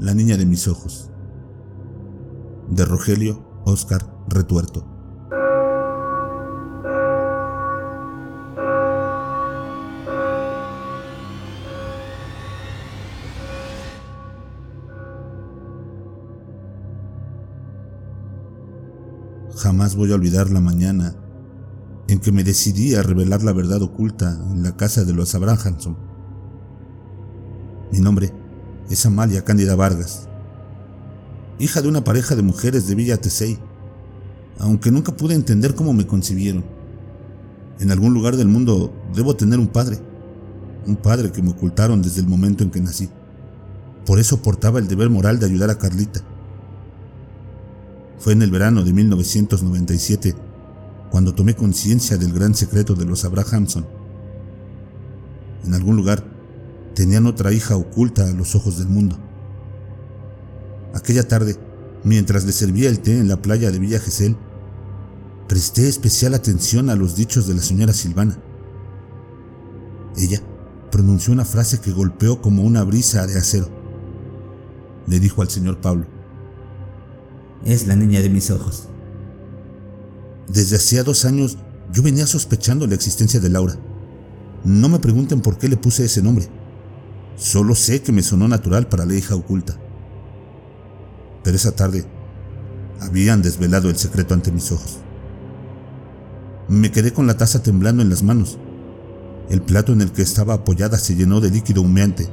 La niña de mis ojos. De Rogelio Oscar Retuerto. Jamás voy a olvidar la mañana en que me decidí a revelar la verdad oculta en la casa de los Abrahamson. Mi nombre es Amalia Cándida Vargas, hija de una pareja de mujeres de Villa Tesey, aunque nunca pude entender cómo me concibieron. En algún lugar del mundo debo tener un padre, un padre que me ocultaron desde el momento en que nací. Por eso portaba el deber moral de ayudar a Carlita. Fue en el verano de 1997 cuando tomé conciencia del gran secreto de los Abrahamson. En algún lugar tenían otra hija oculta a los ojos del mundo. Aquella tarde, mientras le servía el té en la playa de Villa Gesell, presté especial atención a los dichos de la señora Silvana. Ella pronunció una frase que golpeó como una brisa de acero. Le dijo al señor Pablo, Es la niña de mis ojos. Desde hacía dos años yo venía sospechando la existencia de Laura. No me pregunten por qué le puse ese nombre. Solo sé que me sonó natural para la hija oculta. Pero esa tarde habían desvelado el secreto ante mis ojos. Me quedé con la taza temblando en las manos. El plato en el que estaba apoyada se llenó de líquido humeante.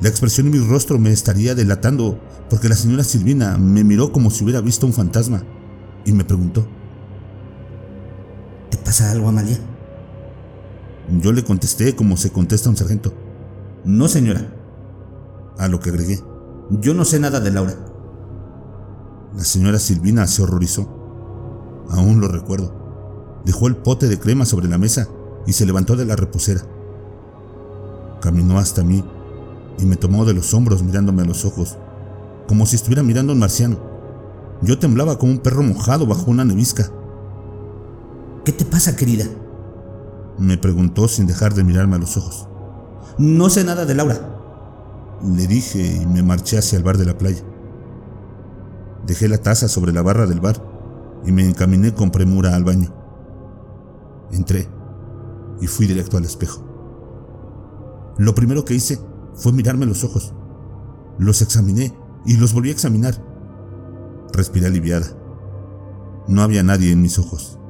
La expresión en mi rostro me estaría delatando porque la señora Silvina me miró como si hubiera visto un fantasma y me preguntó, ¿Te pasa algo, Amalia? Yo le contesté como se contesta a un sargento. No, señora. A lo que agregué. Yo no sé nada de Laura. La señora Silvina se horrorizó. Aún lo recuerdo. Dejó el pote de crema sobre la mesa y se levantó de la reposera. Caminó hasta mí y me tomó de los hombros mirándome a los ojos, como si estuviera mirando a un marciano. Yo temblaba como un perro mojado bajo una nevisca. ¿Qué te pasa, querida? Me preguntó sin dejar de mirarme a los ojos. No sé nada de Laura. Le dije y me marché hacia el bar de la playa. Dejé la taza sobre la barra del bar y me encaminé con premura al baño. Entré y fui directo al espejo. Lo primero que hice fue mirarme los ojos. Los examiné y los volví a examinar. Respiré aliviada. No había nadie en mis ojos.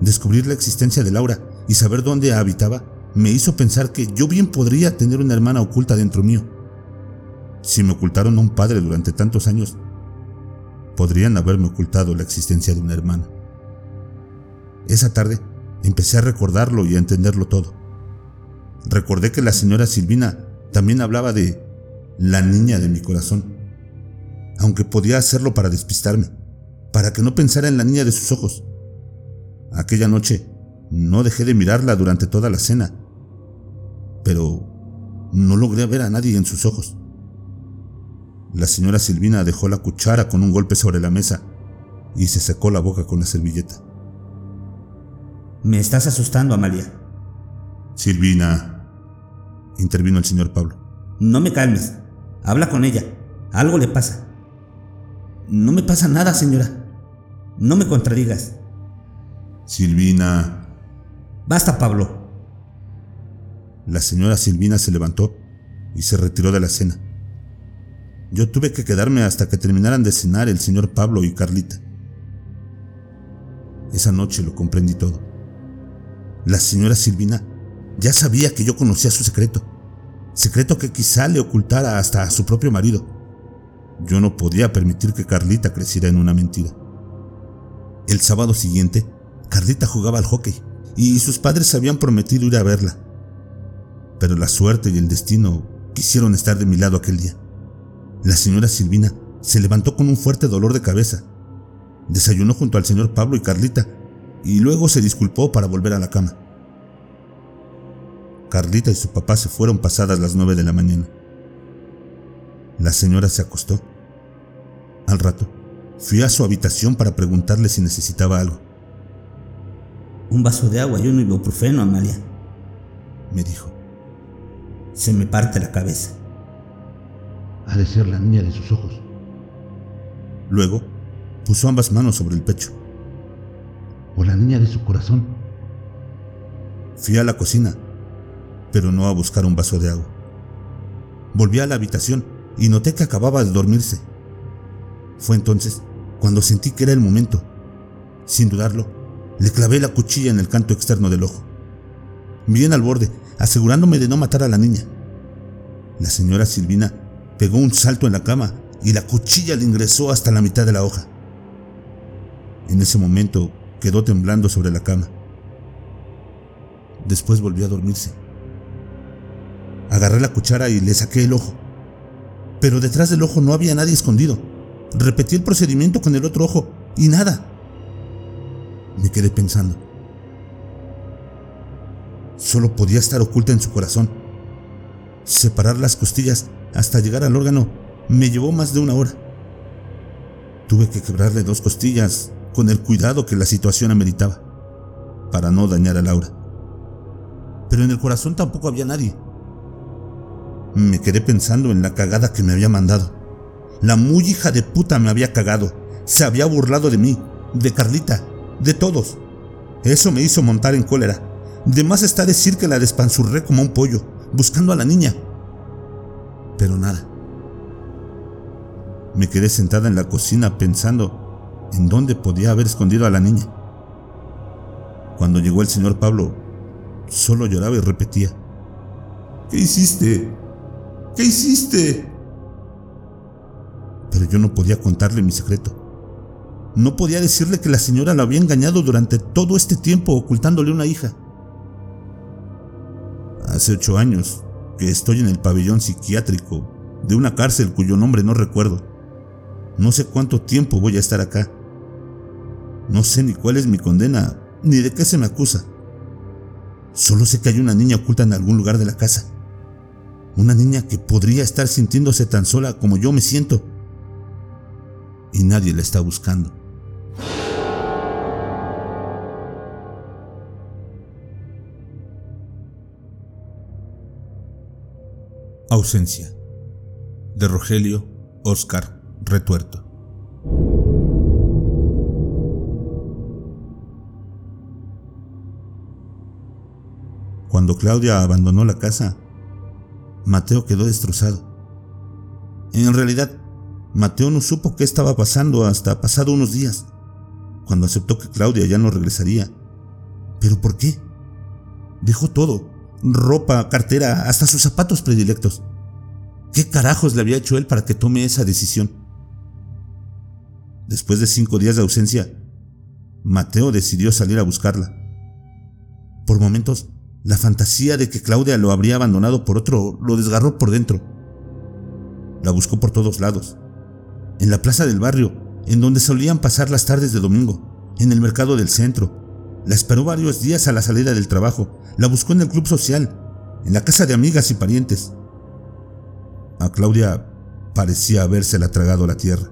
Descubrir la existencia de Laura y saber dónde habitaba me hizo pensar que yo bien podría tener una hermana oculta dentro mío. Si me ocultaron a un padre durante tantos años, podrían haberme ocultado la existencia de una hermana. Esa tarde empecé a recordarlo y a entenderlo todo. Recordé que la señora Silvina también hablaba de la niña de mi corazón, aunque podía hacerlo para despistarme, para que no pensara en la niña de sus ojos. Aquella noche no dejé de mirarla durante toda la cena, pero no logré ver a nadie en sus ojos. La señora Silvina dejó la cuchara con un golpe sobre la mesa y se secó la boca con la servilleta. Me estás asustando, Amalia. Silvina, intervino el señor Pablo. No me calmes. Habla con ella. Algo le pasa. No me pasa nada, señora. No me contradigas. Silvina. Basta, Pablo. La señora Silvina se levantó y se retiró de la cena. Yo tuve que quedarme hasta que terminaran de cenar el señor Pablo y Carlita. Esa noche lo comprendí todo. La señora Silvina ya sabía que yo conocía su secreto, secreto que quizá le ocultara hasta a su propio marido. Yo no podía permitir que Carlita creciera en una mentira. El sábado siguiente, Carlita jugaba al hockey y sus padres habían prometido ir a verla. Pero la suerte y el destino quisieron estar de mi lado aquel día. La señora Silvina se levantó con un fuerte dolor de cabeza. Desayunó junto al señor Pablo y Carlita y luego se disculpó para volver a la cama. Carlita y su papá se fueron pasadas las nueve de la mañana. La señora se acostó. Al rato, fui a su habitación para preguntarle si necesitaba algo. Un vaso de agua y un ibuprofeno, Amalia, me dijo. Se me parte la cabeza. Ha de ser la niña de sus ojos. Luego, puso ambas manos sobre el pecho. O la niña de su corazón. Fui a la cocina, pero no a buscar un vaso de agua. Volví a la habitación y noté que acababa de dormirse. Fue entonces cuando sentí que era el momento. Sin dudarlo, le clavé la cuchilla en el canto externo del ojo. Bien al borde, asegurándome de no matar a la niña. La señora Silvina pegó un salto en la cama y la cuchilla le ingresó hasta la mitad de la hoja. En ese momento quedó temblando sobre la cama. Después volvió a dormirse. Agarré la cuchara y le saqué el ojo. Pero detrás del ojo no había nadie escondido. Repetí el procedimiento con el otro ojo y nada. Me quedé pensando. Solo podía estar oculta en su corazón. Separar las costillas hasta llegar al órgano me llevó más de una hora. Tuve que quebrarle dos costillas con el cuidado que la situación ameritaba, para no dañar a Laura. Pero en el corazón tampoco había nadie. Me quedé pensando en la cagada que me había mandado. La muy hija de puta me había cagado. Se había burlado de mí, de Carlita, de todos. Eso me hizo montar en cólera. De más está decir que la despanzurré como un pollo, buscando a la niña. Pero nada. Me quedé sentada en la cocina pensando en dónde podía haber escondido a la niña. Cuando llegó el señor Pablo, solo lloraba y repetía, ¿Qué hiciste? ¿Qué hiciste? Pero yo no podía contarle mi secreto. No podía decirle que la señora lo había engañado durante todo este tiempo ocultándole una hija. Hace ocho años que estoy en el pabellón psiquiátrico de una cárcel cuyo nombre no recuerdo. No sé cuánto tiempo voy a estar acá. No sé ni cuál es mi condena, ni de qué se me acusa. Solo sé que hay una niña oculta en algún lugar de la casa. Una niña que podría estar sintiéndose tan sola como yo me siento. Y nadie la está buscando. Ausencia. De Rogelio Oscar Retuerto. Cuando Claudia abandonó la casa, Mateo quedó destrozado. En realidad, Mateo no supo qué estaba pasando hasta pasado unos días, cuando aceptó que Claudia ya no regresaría. ¿Pero por qué? Dejó todo, ropa, cartera, hasta sus zapatos predilectos. ¿Qué carajos le había hecho él para que tome esa decisión? Después de cinco días de ausencia, Mateo decidió salir a buscarla. Por momentos, la fantasía de que Claudia lo habría abandonado por otro lo desgarró por dentro. La buscó por todos lados. En la plaza del barrio, en donde solían pasar las tardes de domingo, en el mercado del centro, la esperó varios días a la salida del trabajo. La buscó en el club social, en la casa de amigas y parientes. A Claudia parecía habérsela tragado la tierra.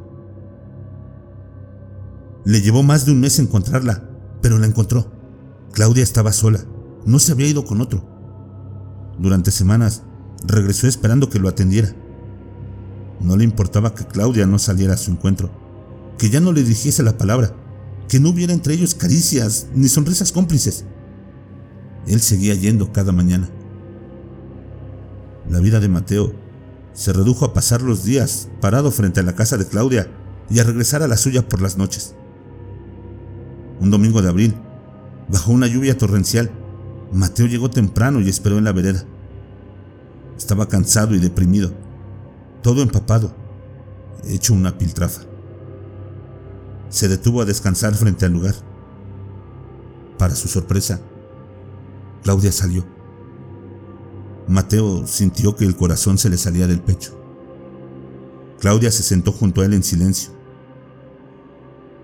Le llevó más de un mes encontrarla, pero la encontró. Claudia estaba sola, no se había ido con otro. Durante semanas regresó esperando que lo atendiera. No le importaba que Claudia no saliera a su encuentro, que ya no le dijese la palabra que no hubiera entre ellos caricias ni sonrisas cómplices. Él seguía yendo cada mañana. La vida de Mateo se redujo a pasar los días parado frente a la casa de Claudia y a regresar a la suya por las noches. Un domingo de abril, bajo una lluvia torrencial, Mateo llegó temprano y esperó en la vereda. Estaba cansado y deprimido, todo empapado, hecho una piltrafa se detuvo a descansar frente al lugar. Para su sorpresa, Claudia salió. Mateo sintió que el corazón se le salía del pecho. Claudia se sentó junto a él en silencio.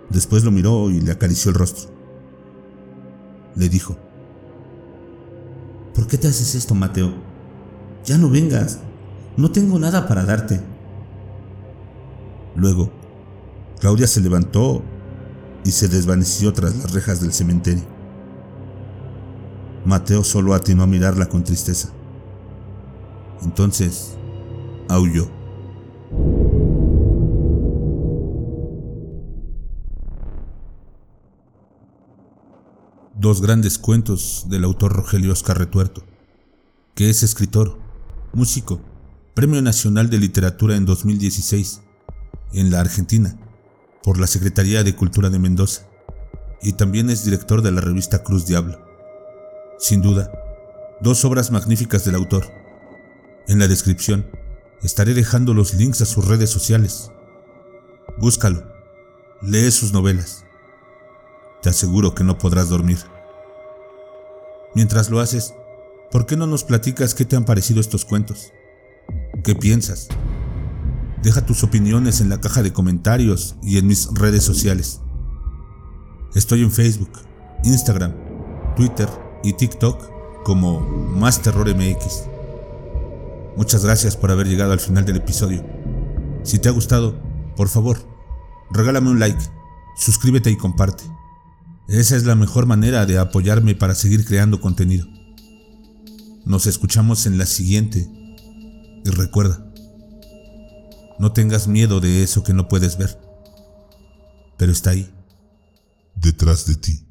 Después lo miró y le acarició el rostro. Le dijo, ¿Por qué te haces esto, Mateo? Ya no vengas. No tengo nada para darte. Luego, Claudia se levantó y se desvaneció tras las rejas del cementerio. Mateo solo atinó a mirarla con tristeza. Entonces, aulló. Dos grandes cuentos del autor Rogelio Oscar Retuerto, que es escritor, músico, Premio Nacional de Literatura en 2016 en la Argentina por la Secretaría de Cultura de Mendoza y también es director de la revista Cruz Diablo. Sin duda, dos obras magníficas del autor. En la descripción estaré dejando los links a sus redes sociales. Búscalo, lee sus novelas. Te aseguro que no podrás dormir. Mientras lo haces, ¿por qué no nos platicas qué te han parecido estos cuentos? ¿Qué piensas? Deja tus opiniones en la caja de comentarios y en mis redes sociales. Estoy en Facebook, Instagram, Twitter y TikTok como Más Terror MX. Muchas gracias por haber llegado al final del episodio. Si te ha gustado, por favor, regálame un like, suscríbete y comparte. Esa es la mejor manera de apoyarme para seguir creando contenido. Nos escuchamos en la siguiente. Y recuerda, no tengas miedo de eso que no puedes ver, pero está ahí, detrás de ti.